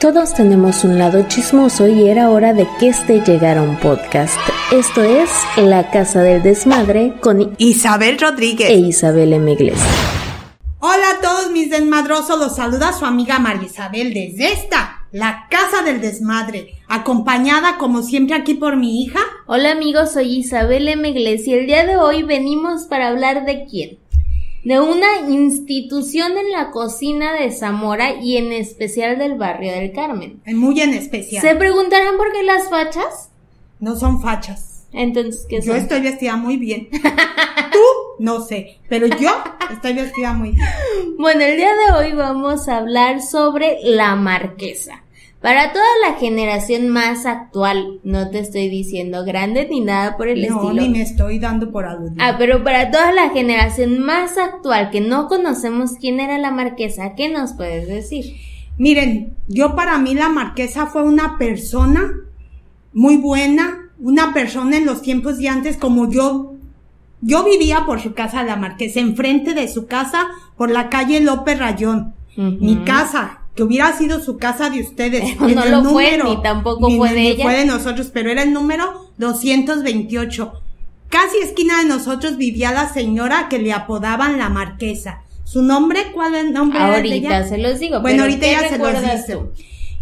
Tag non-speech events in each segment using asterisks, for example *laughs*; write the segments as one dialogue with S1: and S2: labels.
S1: Todos tenemos un lado chismoso y era hora de que este llegara un podcast. Esto es La Casa del Desmadre con
S2: Isabel Rodríguez
S1: e Isabel M.
S2: Hola a todos mis desmadrosos, los saluda su amiga María Isabel desde esta, La Casa del Desmadre, acompañada como siempre aquí por mi hija.
S1: Hola amigos, soy Isabel M. y el día de hoy venimos para hablar de quién de una institución en la cocina de Zamora y en especial del barrio del Carmen.
S2: Muy en especial.
S1: ¿Se preguntarán por qué las fachas?
S2: No son fachas.
S1: Entonces, ¿qué
S2: son? Yo estoy vestida muy bien. *laughs* Tú, no sé, pero yo estoy vestida muy bien.
S1: Bueno, el día de hoy vamos a hablar sobre la marquesa. Para toda la generación más actual, no te estoy diciendo grande ni nada por el estilo.
S2: No, ni me estoy dando por aludido.
S1: Ah, pero para toda la generación más actual que no conocemos quién era la marquesa, ¿qué nos puedes decir?
S2: Miren, yo para mí la marquesa fue una persona muy buena, una persona en los tiempos de antes como yo. Yo vivía por su casa la marquesa, enfrente de su casa, por la calle López Rayón. Mi casa, que hubiera sido su casa de ustedes. *laughs*
S1: no lo fue, ni tampoco fue de ella.
S2: fue de nosotros, pero era el número 228. Casi esquina de nosotros vivía la señora que le apodaban la marquesa. ¿Su nombre? ¿Cuál es el nombre
S1: ahorita de ella? se los digo.
S2: Bueno, ahorita ya se los dice.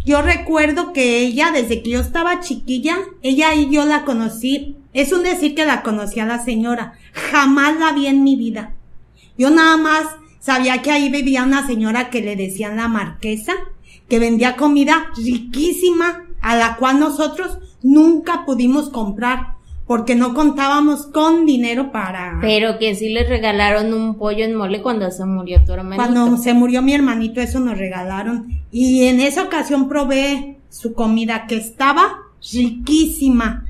S2: Yo recuerdo que ella, desde que yo estaba chiquilla, ella y yo la conocí. Es un decir que la conocí a la señora. Jamás la vi en mi vida. Yo nada más Sabía que ahí vivía una señora que le decían la marquesa, que vendía comida riquísima, a la cual nosotros nunca pudimos comprar, porque no contábamos con dinero para...
S1: Pero que sí les regalaron un pollo en mole cuando se murió tu hermanito.
S2: Cuando se murió mi hermanito, eso nos regalaron. Y en esa ocasión probé su comida, que estaba riquísima.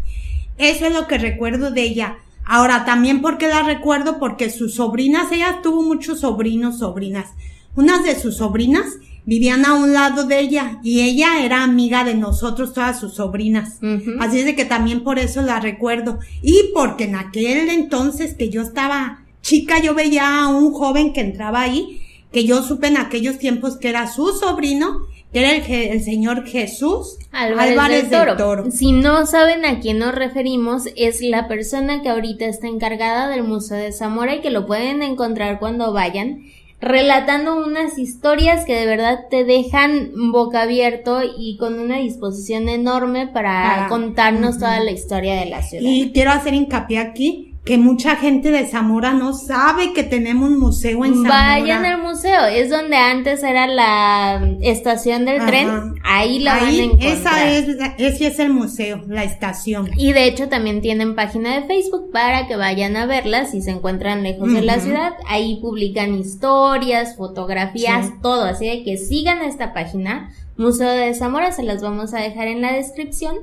S2: Eso es lo que recuerdo de ella. Ahora, también porque la recuerdo, porque sus sobrinas, ella tuvo muchos sobrinos, sobrinas. Unas de sus sobrinas vivían a un lado de ella y ella era amiga de nosotros, todas sus sobrinas. Así es de que también por eso la recuerdo. Y porque en aquel entonces que yo estaba chica, yo veía a un joven que entraba ahí, que yo supe en aquellos tiempos que era su sobrino que era el, señor Jesús Álvarez, del, Toro.
S1: Si no saben a quién nos referimos, es la persona que ahorita está encargada del Museo de Zamora y que lo pueden encontrar cuando vayan, relatando unas historias que de verdad te dejan boca abierto y con una disposición enorme para contarnos toda la historia de la ciudad.
S2: Y quiero hacer hincapié aquí que mucha gente de Zamora no sabe que tenemos un museo en Zamora.
S1: Vayan al museo, es donde antes era la estación del tren, ahí la van a encontrar.
S2: Esa es, ese es el museo, la estación.
S1: Y de hecho también tienen página de Facebook para que vayan a verla si se encuentran lejos de la ciudad, ahí publican historias, fotografías, todo, así que sigan esta página, Museo de Zamora, se las vamos a dejar en la descripción.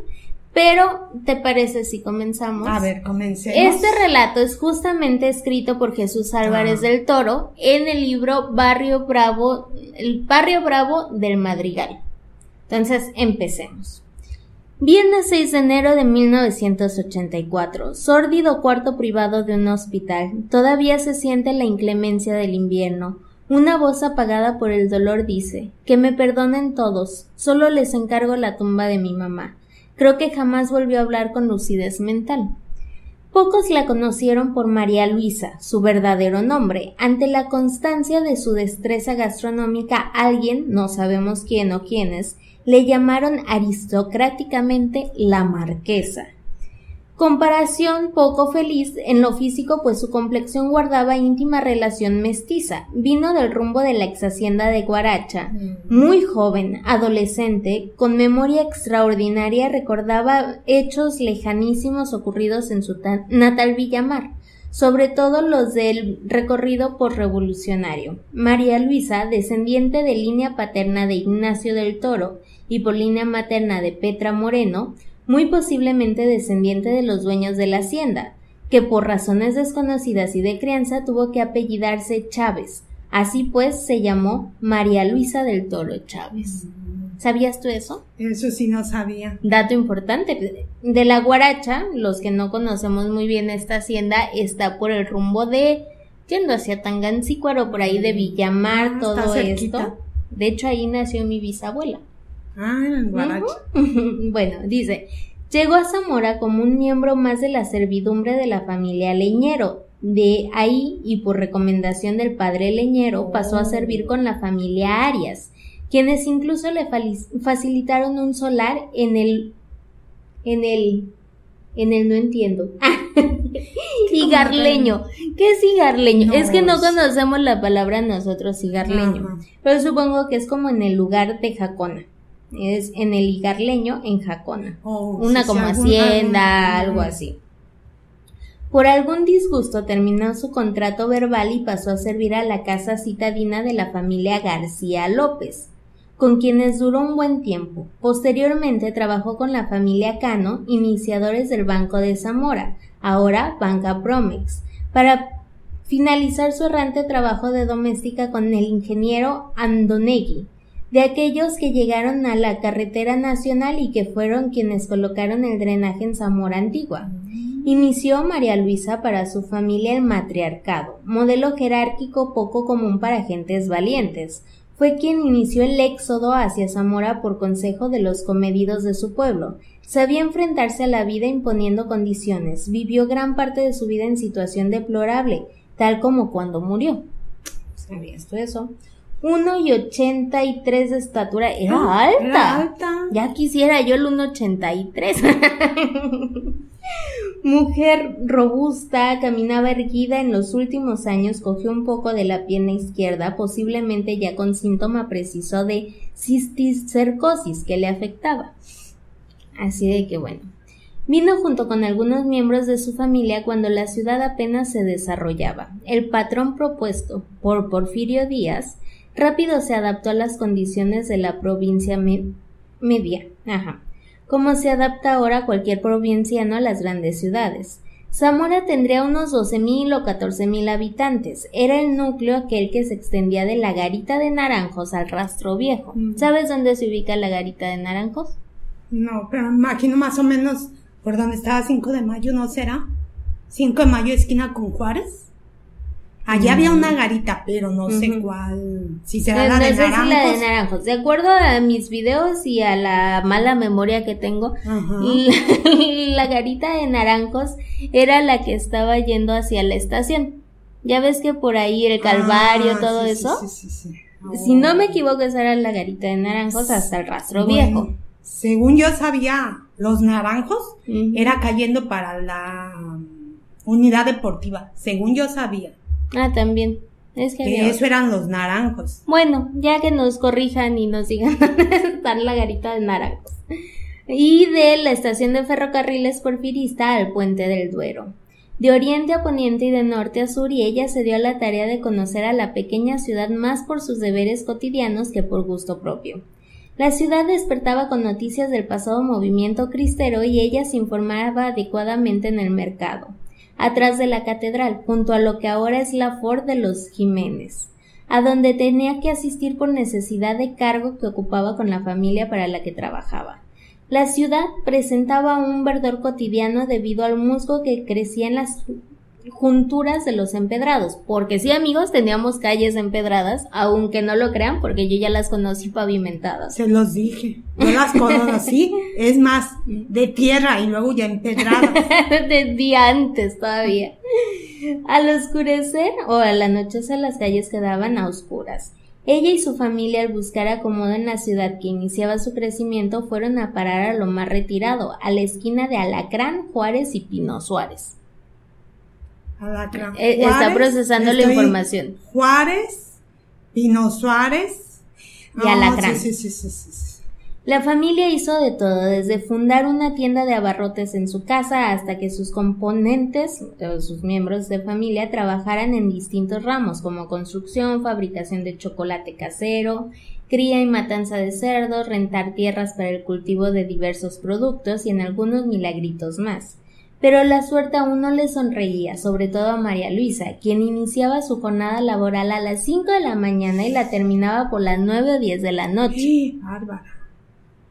S1: Pero, ¿te parece si comenzamos?
S2: A ver, comencemos.
S1: Este relato es justamente escrito por Jesús Álvarez ah. del Toro en el libro Barrio Bravo, el Barrio Bravo del Madrigal. Entonces, empecemos. Viernes 6 de enero de 1984. Sórdido cuarto privado de un hospital. Todavía se siente la inclemencia del invierno. Una voz apagada por el dolor dice Que me perdonen todos, solo les encargo la tumba de mi mamá. Creo que jamás volvió a hablar con lucidez mental. Pocos la conocieron por María Luisa, su verdadero nombre. Ante la constancia de su destreza gastronómica, alguien, no sabemos quién o quiénes, le llamaron aristocráticamente la marquesa. Comparación poco feliz en lo físico, pues su complexión guardaba íntima relación mestiza. Vino del rumbo de la ex hacienda de Guaracha. Mm. Muy joven, adolescente, con memoria extraordinaria, recordaba hechos lejanísimos ocurridos en su natal Villamar, sobre todo los del recorrido por revolucionario. María Luisa, descendiente de línea paterna de Ignacio del Toro y por línea materna de Petra Moreno, muy posiblemente descendiente de los dueños de la hacienda, que por razones desconocidas y de crianza tuvo que apellidarse Chávez. Así pues se llamó María Luisa del Toro Chávez. ¿Sabías tú eso?
S2: Eso sí no sabía.
S1: Dato importante. De la Guaracha, los que no conocemos muy bien esta hacienda, está por el rumbo de yendo hacia Tangancícuaro, por ahí de Villamar, ah, todo esto. De hecho, ahí nació mi bisabuela.
S2: Ah, el guarache. *laughs*
S1: bueno, dice, llegó a Zamora como un miembro más de la servidumbre de la familia Leñero. De ahí, y por recomendación del padre Leñero, pasó a servir con la familia Arias, quienes incluso le facilitaron un solar en el en el en el no entiendo. *laughs* cigarleño. ¿Qué es cigarleño? es que no conocemos la palabra nosotros cigarleño, pero supongo que es como en el lugar de Jacona. Es en el Igarleño, en Jacona. Oh, Una como hacienda, algo así. Por algún disgusto terminó su contrato verbal y pasó a servir a la casa citadina de la familia García López, con quienes duró un buen tiempo. Posteriormente trabajó con la familia Cano, iniciadores del Banco de Zamora, ahora Banca Promex, para finalizar su errante trabajo de doméstica con el ingeniero Andonegui, de aquellos que llegaron a la carretera nacional y que fueron quienes colocaron el drenaje en Zamora Antigua. Inició María Luisa para su familia el matriarcado, modelo jerárquico poco común para gentes valientes. Fue quien inició el éxodo hacia Zamora por consejo de los comedidos de su pueblo, Sabía enfrentarse a la vida imponiendo condiciones. Vivió gran parte de su vida en situación deplorable, tal como cuando murió. ¿Sabías esto eso? Uno y ochenta y tres de estatura. Era ah, alta. Era alta. Ya quisiera yo el 1.83. *laughs* Mujer robusta, caminaba erguida en los últimos años, cogió un poco de la pierna izquierda, posiblemente ya con síntoma preciso de cisticercosis que le afectaba. Así de que bueno. Vino junto con algunos miembros de su familia cuando la ciudad apenas se desarrollaba. El patrón propuesto por Porfirio Díaz rápido se adaptó a las condiciones de la provincia media, ajá, como se adapta ahora cualquier provinciano a las grandes ciudades. Zamora tendría unos doce mil o catorce mil habitantes. Era el núcleo aquel que se extendía de la garita de Naranjos al rastro viejo. Mm. ¿Sabes dónde se ubica la garita de Naranjos?
S2: No, pero imagino más o menos por donde estaba 5 de mayo, ¿no será? 5 de mayo, esquina con Juárez. Allá había una mm. garita, pero no sé cuál. Si será la, de sé naranjos.
S1: la de naranjos. De acuerdo a mis videos y a la mala memoria que tengo, *laughs* la, garita de naranjos era la que estaba yendo hacia la estación. Ya ves que por ahí el Calvario, ah, todo eso. Sí, sí, si no me equivoco, esa era la garita de naranjos hasta el rastro viejo
S2: según yo sabía, los naranjos era cayendo para la unidad deportiva, según yo sabía.
S1: Ah, también. Es
S2: que, eso eran los naranjos.
S1: Bueno, ya que nos corrijan y nos digan *laughs* dónde está la garita de naranjos. Y de la estación de ferrocarriles porfirista al puente del Duero. De oriente a poniente y de norte a sur, y ella se dio a la tarea de conocer a la pequeña ciudad más por sus deberes cotidianos que por gusto propio. La ciudad despertaba con noticias del pasado movimiento cristero y ella se informaba adecuadamente en el mercado, atrás de la catedral, junto a lo que ahora es la Ford de los Jiménez, a donde tenía que asistir por necesidad de cargo que ocupaba con la familia para la que trabajaba. La ciudad presentaba un verdor cotidiano debido al musgo que crecía en las junturas de los empedrados, porque sí amigos, teníamos calles empedradas, aunque no lo crean, porque yo ya las conocí pavimentadas.
S2: Se los dije, yo las conocí, es más, de tierra y luego ya empedradas. *laughs*
S1: de día antes todavía. Al oscurecer o al anochecer las calles quedaban a oscuras. Ella y su familia al buscar acomodo en la ciudad que iniciaba su crecimiento fueron a parar a lo más retirado, a la esquina de Alacrán, Juárez y Pino Suárez. Eh, está procesando la información.
S2: Juárez, Pino Suárez
S1: y Alacrán. la familia hizo de todo, desde fundar una tienda de abarrotes en su casa hasta que sus componentes, sus miembros de familia, trabajaran en distintos ramos como construcción, fabricación de chocolate casero, cría y matanza de cerdos, rentar tierras para el cultivo de diversos productos y en algunos milagritos más. Pero la suerte aún no le sonreía, sobre todo a María Luisa, quien iniciaba su jornada laboral a las cinco de la mañana y la terminaba por las nueve o diez de la noche.
S2: Sí, bárbara.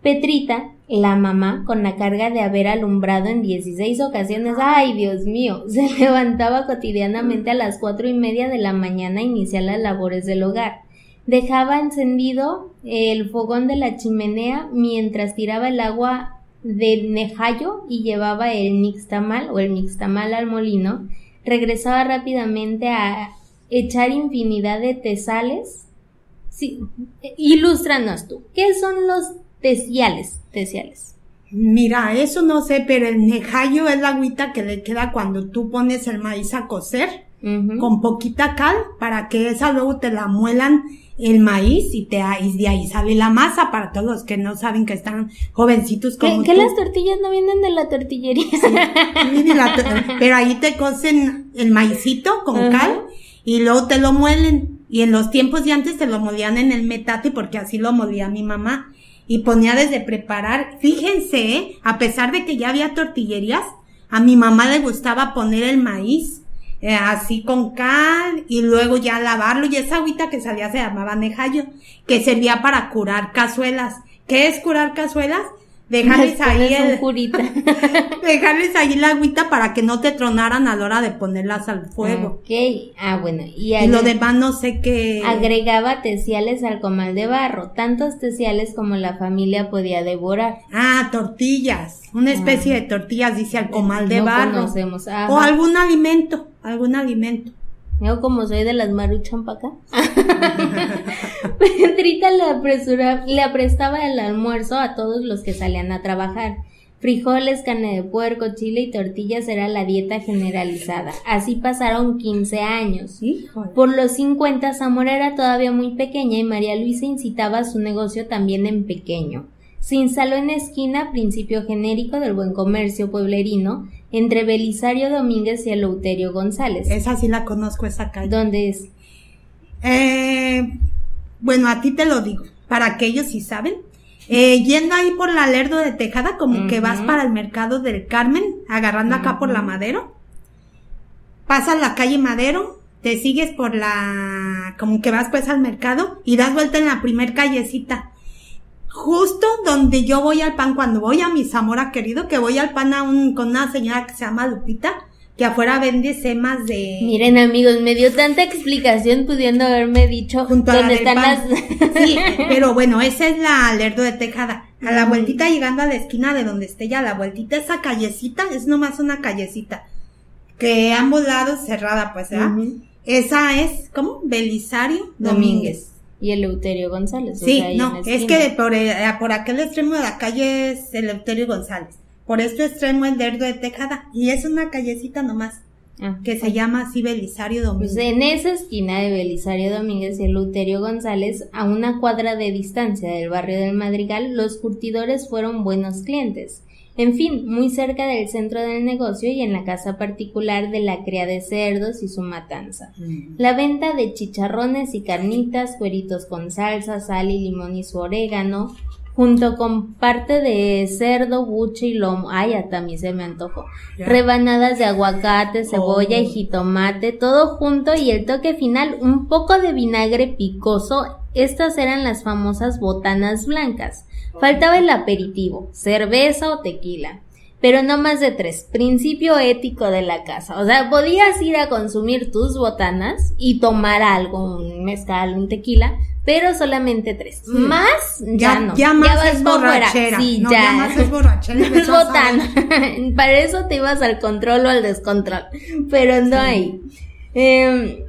S1: Petrita, la mamá, con la carga de haber alumbrado en dieciséis ocasiones, ay Dios mío, *laughs* se levantaba cotidianamente a las cuatro y media de la mañana a iniciar las labores del hogar. Dejaba encendido el fogón de la chimenea mientras tiraba el agua del nejayo y llevaba el nixtamal o el nixtamal al molino. Regresaba rápidamente a echar infinidad de tesales. Sí, ilústranos tú. ¿Qué son los tesiales? Tesiales.
S2: Mira, eso no sé, pero el nejayo es la agüita que le queda cuando tú pones el maíz a cocer con poquita cal para que esa luego te la muelan el maíz y, te, y de ahí sale la masa para todos los que no saben que están jovencitos como
S1: ¿Que, las tortillas no vienen de la tortillería?
S2: pero ahí te cocen el maicito con cal y luego te lo muelen. Y en los tiempos de antes te lo molían en el metate porque así lo molía mi mamá. Y ponía desde preparar, fíjense, ¿eh? a pesar de que ya había tortillerías, a mi mamá le gustaba poner el maíz eh, así con cal y luego ya lavarlo y esa agüita que salía se llamaba nejayo, que servía para curar cazuelas. ¿Qué es curar cazuelas? Dejarles ahí el, *laughs* dejarles ahí la agüita para que no te tronaran a la hora de ponerlas al fuego.
S1: Ok, ah bueno.
S2: Y, lo demás no sé qué.
S1: Agregaba teciales al comal de barro, tantos teciales como la familia podía devorar.
S2: Ah, tortillas, una especie ah. de tortillas dice al comal de barro. o algún alimento, algún alimento.
S1: Yo como soy de las maruchan para acá. *laughs* *laughs* Pedrita le, apresura, le aprestaba el almuerzo a todos los que salían a trabajar. Frijoles, carne de puerco, chile y tortillas era la dieta generalizada. Así pasaron 15 años. Por los 50 Zamora era todavía muy pequeña y María Luisa incitaba a su negocio también en pequeño. Se instaló en esquina, principio genérico del buen comercio pueblerino, entre Belisario Domínguez y Eleuterio González.
S2: Esa sí la conozco, esa calle.
S1: ¿Dónde es?
S2: Eh, bueno, a ti te lo digo, para aquellos sí saben. Eh, yendo ahí por la Lerdo de Tejada, como que vas para el mercado del Carmen, agarrando acá por la Madero. Pasas la calle Madero, te sigues por la, como que vas pues al mercado y das vuelta en la primer callecita justo donde yo voy al pan, cuando voy a mi Zamora querido, que voy al pan a un, con una señora que se llama Lupita, que afuera vende semas de...
S1: Miren amigos, me dio tanta explicación pudiendo haberme dicho junto a dónde están las...
S2: sí, *laughs* pero bueno, esa es la Lerdo de Tejada. A la vueltita llegando a la esquina de donde esté ya la vueltita, esa callecita, es nomás una callecita. Que ambos lados cerrada, pues, ¿verdad? Esa es, ¿cómo? Belisario Domínguez
S1: y Eleuterio González.
S2: Sí, no, es que por, eh, por aquel extremo de la calle es Eleuterio González. Por este extremo el Lerdo de Tejada. Y es una callecita nomás. Ah, que se llama así Belisario Domínguez.
S1: Pues en esa esquina de Belisario Domínguez y Eleuterio González, a una cuadra de distancia del barrio del Madrigal, los curtidores fueron buenos clientes. En fin, muy cerca del centro del negocio y en la casa particular de la cría de cerdos y su matanza. Mm. La venta de chicharrones y carnitas, cueritos con salsa, sal y limón y su orégano, junto con parte de cerdo, buche y lomo. Ay, a también se me antojó. Rebanadas de aguacate, cebolla y oh. jitomate, todo junto y el toque final, un poco de vinagre picoso. Estas eran las famosas botanas blancas. Faltaba el aperitivo, cerveza o tequila, pero no más de tres. Principio ético de la casa. O sea, podías ir a consumir tus botanas y tomar algo, un mezcal, un tequila, pero solamente tres. Más, ya, no.
S2: Ya más es borrachera.
S1: Sí, ya. ya. más es borrachera. es *laughs* botana. *laughs* Para eso te ibas al control o al descontrol. Pero no hay. Eh,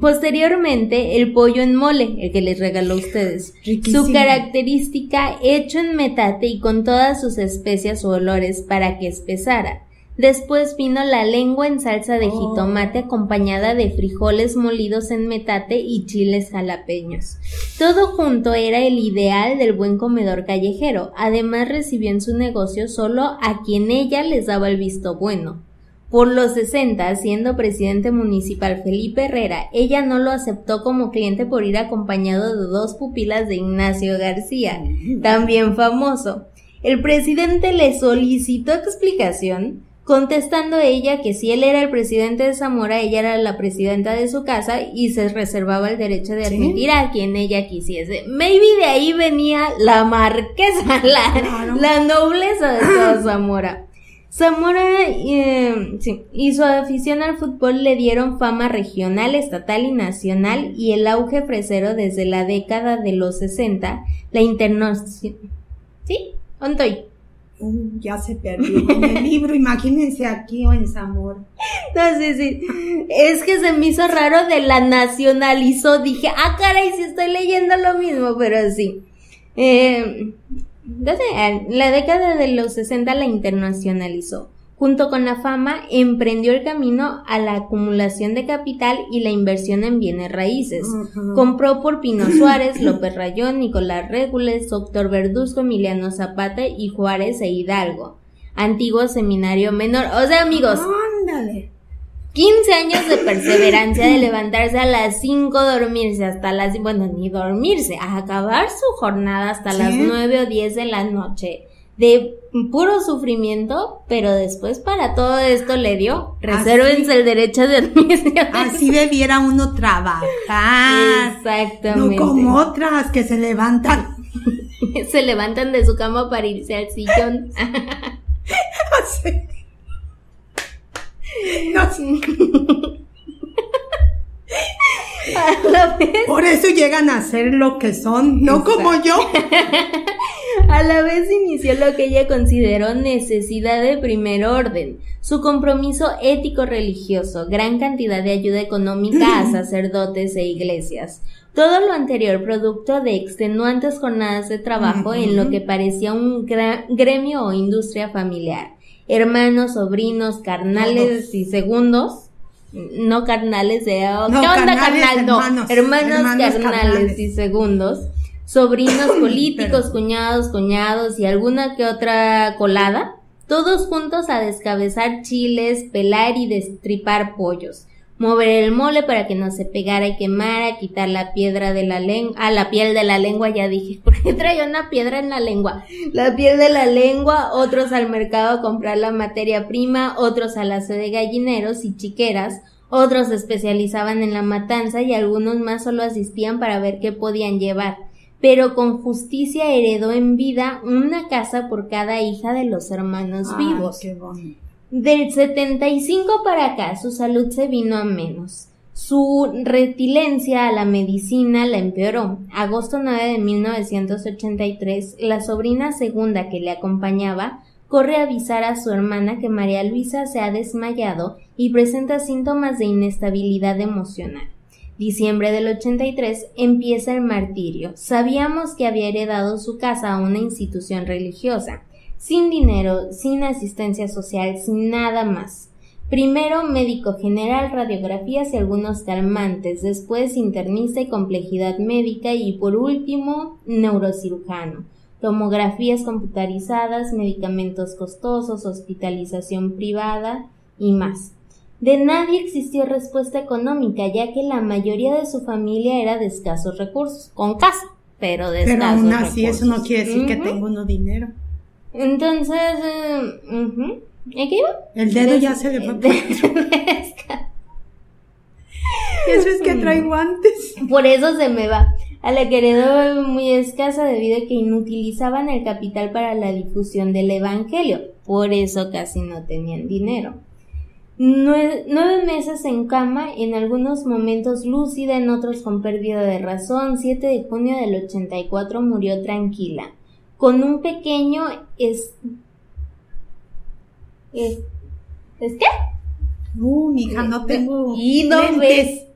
S1: Posteriormente, el pollo en mole, el que les regaló a ustedes. Su característica hecho en metate y con todas sus especias o olores para que espesara. Después vino la lengua en salsa de oh. jitomate acompañada de frijoles molidos en metate y chiles jalapeños. Todo junto era el ideal del buen comedor callejero. Además recibió en su negocio solo a quien ella les daba el visto bueno. Por los 60, siendo presidente municipal Felipe Herrera, ella no lo aceptó como cliente por ir acompañado de dos pupilas de Ignacio García, también famoso. El presidente le solicitó explicación, contestando ella que si él era el presidente de Zamora, ella era la presidenta de su casa y se reservaba el derecho de admitir a quien ella quisiese. Maybe de ahí venía la marquesa, la, la nobleza de toda Zamora. Zamora eh, sí, y su afición al fútbol le dieron fama regional, estatal y nacional y el auge fresero desde la década de los 60, la internacional... ¿Sí? ¿Dónde
S2: Uh, ya se perdió en el libro, imagínense aquí o en Zamora. *laughs*
S1: No, sí, sí. Es que se me hizo raro de la nacionalizó. Dije, ah, caray, si estoy leyendo lo mismo, pero sí. Eh, en la década de los 60 la internacionalizó. Junto con la fama, emprendió el camino a la acumulación de capital y la inversión en bienes raíces. Compró por Pino Suárez, López Rayón, Nicolás Régules, Doctor Verduzco, Emiliano Zapata y Juárez e Hidalgo. Antiguo seminario menor. O sea, amigos.
S2: Ándale.
S1: 15 años de perseverancia de levantarse a las 5, dormirse hasta las, bueno, ni dormirse, a acabar su jornada hasta las 9 o 10 de la noche de puro sufrimiento, pero después para todo esto le dio, resérvense el derecho de admisión.
S2: Así debiera uno trabajar.
S1: Exactamente.
S2: No como otras que se levantan. *laughs*
S1: se levantan de su cama para irse al sillón. *laughs*
S2: no. *laughs* Por eso llegan a ser lo que son, no como yo. *laughs*
S1: A la vez inició lo que ella consideró necesidad de primer orden, su compromiso ético-religioso, gran cantidad de ayuda económica a *laughs* sacerdotes e iglesias. Todo lo anterior producto de extenuantes jornadas de trabajo en lo que parecía un gremio o industria familiar. Hermanos, sobrinos, carnales y segundos. No carnales de oh, ¿qué onda carnal? No, hermanos, carnales, y segundos, sobrinos *coughs* políticos, cuñados, cuñados y alguna que otra colada, todos juntos a descabezar chiles, pelar y destripar pollos, mover el mole para que no se pegara y quemara, quitar la piedra de la lengua, ah, la piel de la lengua, ya dije, *laughs* porque traía una piedra en la lengua, la piel de la lengua, otros al mercado a comprar la materia prima, otros a la sede de gallineros y chiqueras, otros se especializaban en la matanza y algunos más solo asistían para ver qué podían llevar. Pero con justicia heredó en vida una casa por cada hija de los hermanos vivos.
S2: Qué
S1: del 75 para acá su salud se vino a menos. Su retilencia a la medicina la empeoró. Agosto 9 de 1983, la sobrina segunda que le acompañaba corre a avisar a su hermana que María Luisa se ha desmayado y presenta síntomas de inestabilidad emocional. Diciembre del 83 empieza el martirio. Sabíamos que había heredado su casa a una institución religiosa sin dinero, sin asistencia social, sin nada más. Primero médico general, radiografías y algunos calmantes, después internista y complejidad médica y por último neurocirujano, tomografías computarizadas, medicamentos costosos, hospitalización privada y más. De nadie existió respuesta económica, ya que la mayoría de su familia era de escasos recursos, con casa, pero de
S2: pero
S1: escasos
S2: aún así eso no quiere decir que tengo uno dinero.
S1: Entonces, uh, qué iba?
S2: El dedo ya se le fue. *laughs* Eso es que trae guantes.
S1: Por eso se me va. A la que heredó muy escasa debido a que inutilizaban el capital para la difusión del Evangelio. Por eso casi no tenían dinero. Nueve, nueve, meses en cama, en algunos momentos lúcida, en otros con pérdida de razón. 7 de junio del 84 murió tranquila con un pequeño es, es, ¿es qué?
S2: Uh, hija, no tengo
S1: y no ves.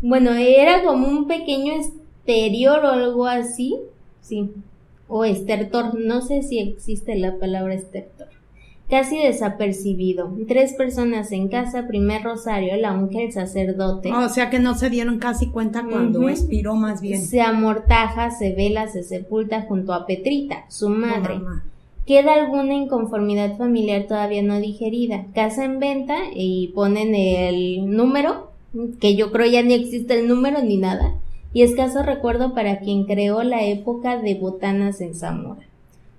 S1: Bueno, era como un pequeño exterior o algo así, sí, o estertor, no sé si existe la palabra estertor casi desapercibido. Tres personas en casa, primer rosario, la unge el sacerdote.
S2: o sea que no se dieron casi cuenta cuando expiró más bien.
S1: Se amortaja, se vela, se sepulta junto a Petrita, su madre. Queda alguna inconformidad familiar todavía no digerida. Casa en venta y ponen el número, que yo creo ya ni existe el número ni nada. Y escaso recuerdo para quien creó la época de botanas en Zamora.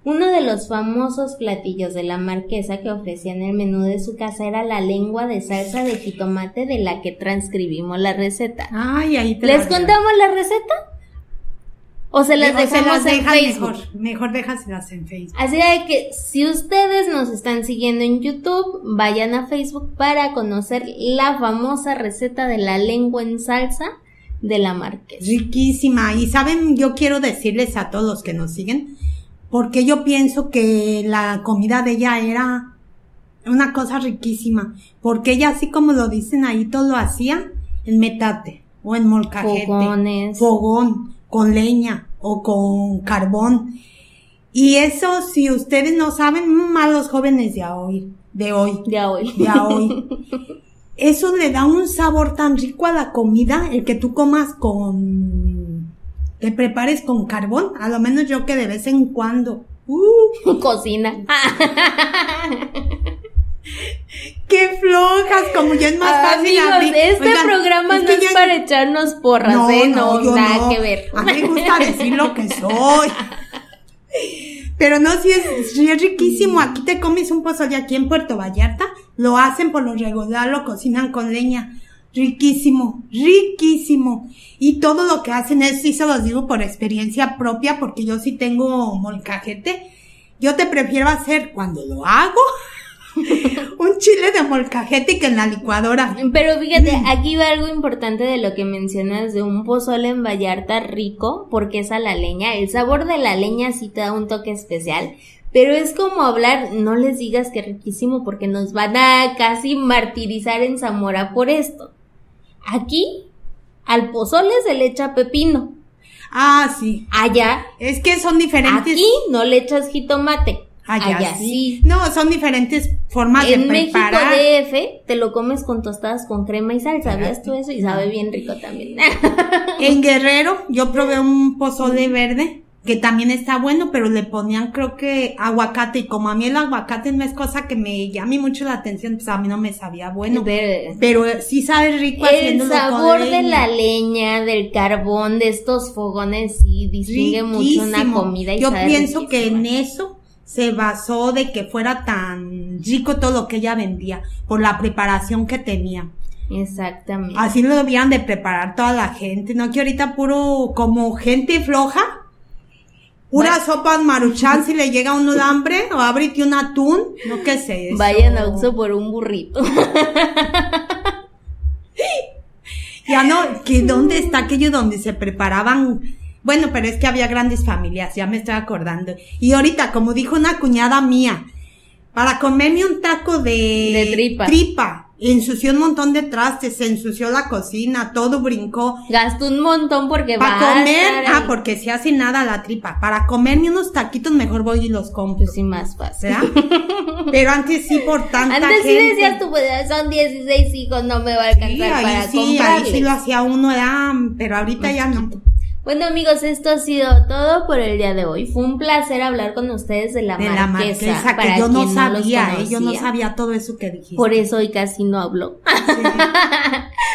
S1: Uno de los famosos platillos de la marquesa que ofrecía en el menú de su casa era la lengua de salsa de jitomate de la que transcribimos la receta.
S2: Ay, ahí te
S1: ¿Les contamos la receta? O se las
S2: O se
S1: dejamos
S2: las
S1: en Facebook.
S2: mejor, mejor déjaselas en Facebook.
S1: Así de que si ustedes nos están siguiendo en YouTube, vayan a Facebook para conocer la famosa receta de la lengua en salsa de la marquesa.
S2: Riquísima. Y saben, yo quiero decirles a todos los que nos siguen, porque yo pienso que la comida de ella era una cosa riquísima. Porque ella, así como lo dicen ahí, todo lo hacía en metate o en molcajete.
S1: Fogones.
S2: Fogón, con leña o con carbón. Y eso, si ustedes no saben, a los jóvenes de hoy, de hoy,
S1: Ya hoy.
S2: de hoy. Eso le da un sabor tan rico a la comida, el que tú comas con, te prepares con carbón, a lo menos yo que de vez en cuando. ¡Uh! *laughs*
S1: Cocina. *laughs*
S2: ¡Qué flojas! Como ya es más fácil
S1: Amigos,
S2: abrir.
S1: este
S2: Oigan,
S1: programa
S2: es
S1: no es para echarnos porras, ¿eh? No,
S2: yo
S1: nada
S2: no.
S1: que ver.
S2: A mí me gusta decir lo que soy. Pero no, sí es, sí es riquísimo. Aquí te comes un pozole aquí en Puerto Vallarta. Lo hacen por lo regular, lo cocinan con leña. Riquísimo, riquísimo. Y todo lo que hacen es, sí se los digo por experiencia propia, porque yo sí tengo molcajete. Yo te prefiero hacer cuando lo hago *laughs* un chile de molcajete que en la licuadora.
S1: Pero fíjate, aquí va algo importante de lo que mencionas de un pozole en Vallarta rico, porque es a la leña. El sabor de la leña sí te da un toque especial. Pero es como hablar, no les digas que riquísimo porque nos van a casi martirizar en Zamora por esto. Aquí, al pozole se le echa pepino.
S2: Ah, sí.
S1: Allá,
S2: Es que son diferentes.
S1: aquí no le echas jitomate.
S2: Allá,
S1: Allá
S2: sí.
S1: sí.
S2: No, son diferentes formas de
S1: En México
S2: preparar.
S1: DF te lo comes con tostadas con crema y sal, ¿sabías tú eso? Y sabe bien rico también.
S2: En *laughs* Guerrero yo probé un pozole verde que también está bueno, pero le ponían creo que aguacate y como a mí el aguacate no es cosa que me llame mucho la atención, pues a mí no me sabía bueno.
S1: Pero-
S2: Pero sí sabe rico
S1: el sabor de la leña, del carbón, de estos fogones, sí distingue mucho una
S2: Riquísimo.
S1: comida y
S2: Yo
S1: sabe
S2: pienso que en eso se basó de que fuera tan rico todo lo que ella vendía, por la preparación que tenía.
S1: Exactamente.
S2: Así lo debían de preparar toda la gente, no que ahorita puro como gente floja. Pura sopa maruchan si le llega a uno de hambre o ábrete un atún, no qué sé. eso.
S1: Vayan a Uxo por un burrito. *laughs*
S2: Ya no, que dónde está aquello donde se preparaban. Bueno, pero es que había grandes familias, ya me estoy acordando. Y ahorita, como dijo una cuñada mía, para comerme un taco de,
S1: De tripa.
S2: tripa, ensució un montón de trastes, se ensució la cocina, todo brincó.
S1: Gastó un montón porque va
S2: Para
S1: a
S2: comer,
S1: estar
S2: ah, porque se hace nada la tripa. Para comerme unos taquitos mejor voy y los compro.
S1: Pues sí, más fácil. *laughs*
S2: Pero antes sí por tanta
S1: Antes sí
S2: gente.
S1: decías tú, pues son 16 hijos, no me va a
S2: Sí,
S1: alcanzar
S2: ahí
S1: para
S2: sí, ahí
S1: comprarles.
S2: sí lo hacía uno, pero ahorita ya no.
S1: Bueno amigos, esto ha sido todo por el día de hoy. Fue un placer hablar con ustedes de la
S2: de la
S1: marquesa.
S2: marquesa,
S1: para
S2: que yo no sabía, ¿eh? yo no sabía todo eso que dijiste.
S1: Por eso hoy casi no habló.
S2: Sí.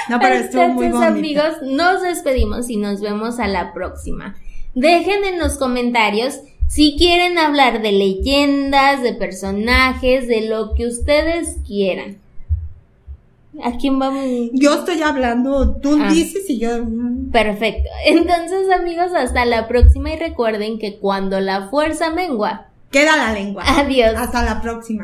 S2: No, pero estuvo muy
S1: Entonces,
S2: bonito.
S1: amigos, nos despedimos y nos vemos a la próxima. Dejen en los comentarios si quieren hablar de leyendas, de personajes, de lo que ustedes quieran. ¿A quién vamos?
S2: Yo estoy hablando, tú
S1: Ah.
S2: dices y yo... mm,
S1: Perfecto. Entonces, amigos, hasta la próxima y recuerden que cuando la fuerza mengua.
S2: Queda la lengua.
S1: Adiós.
S2: Hasta la próxima.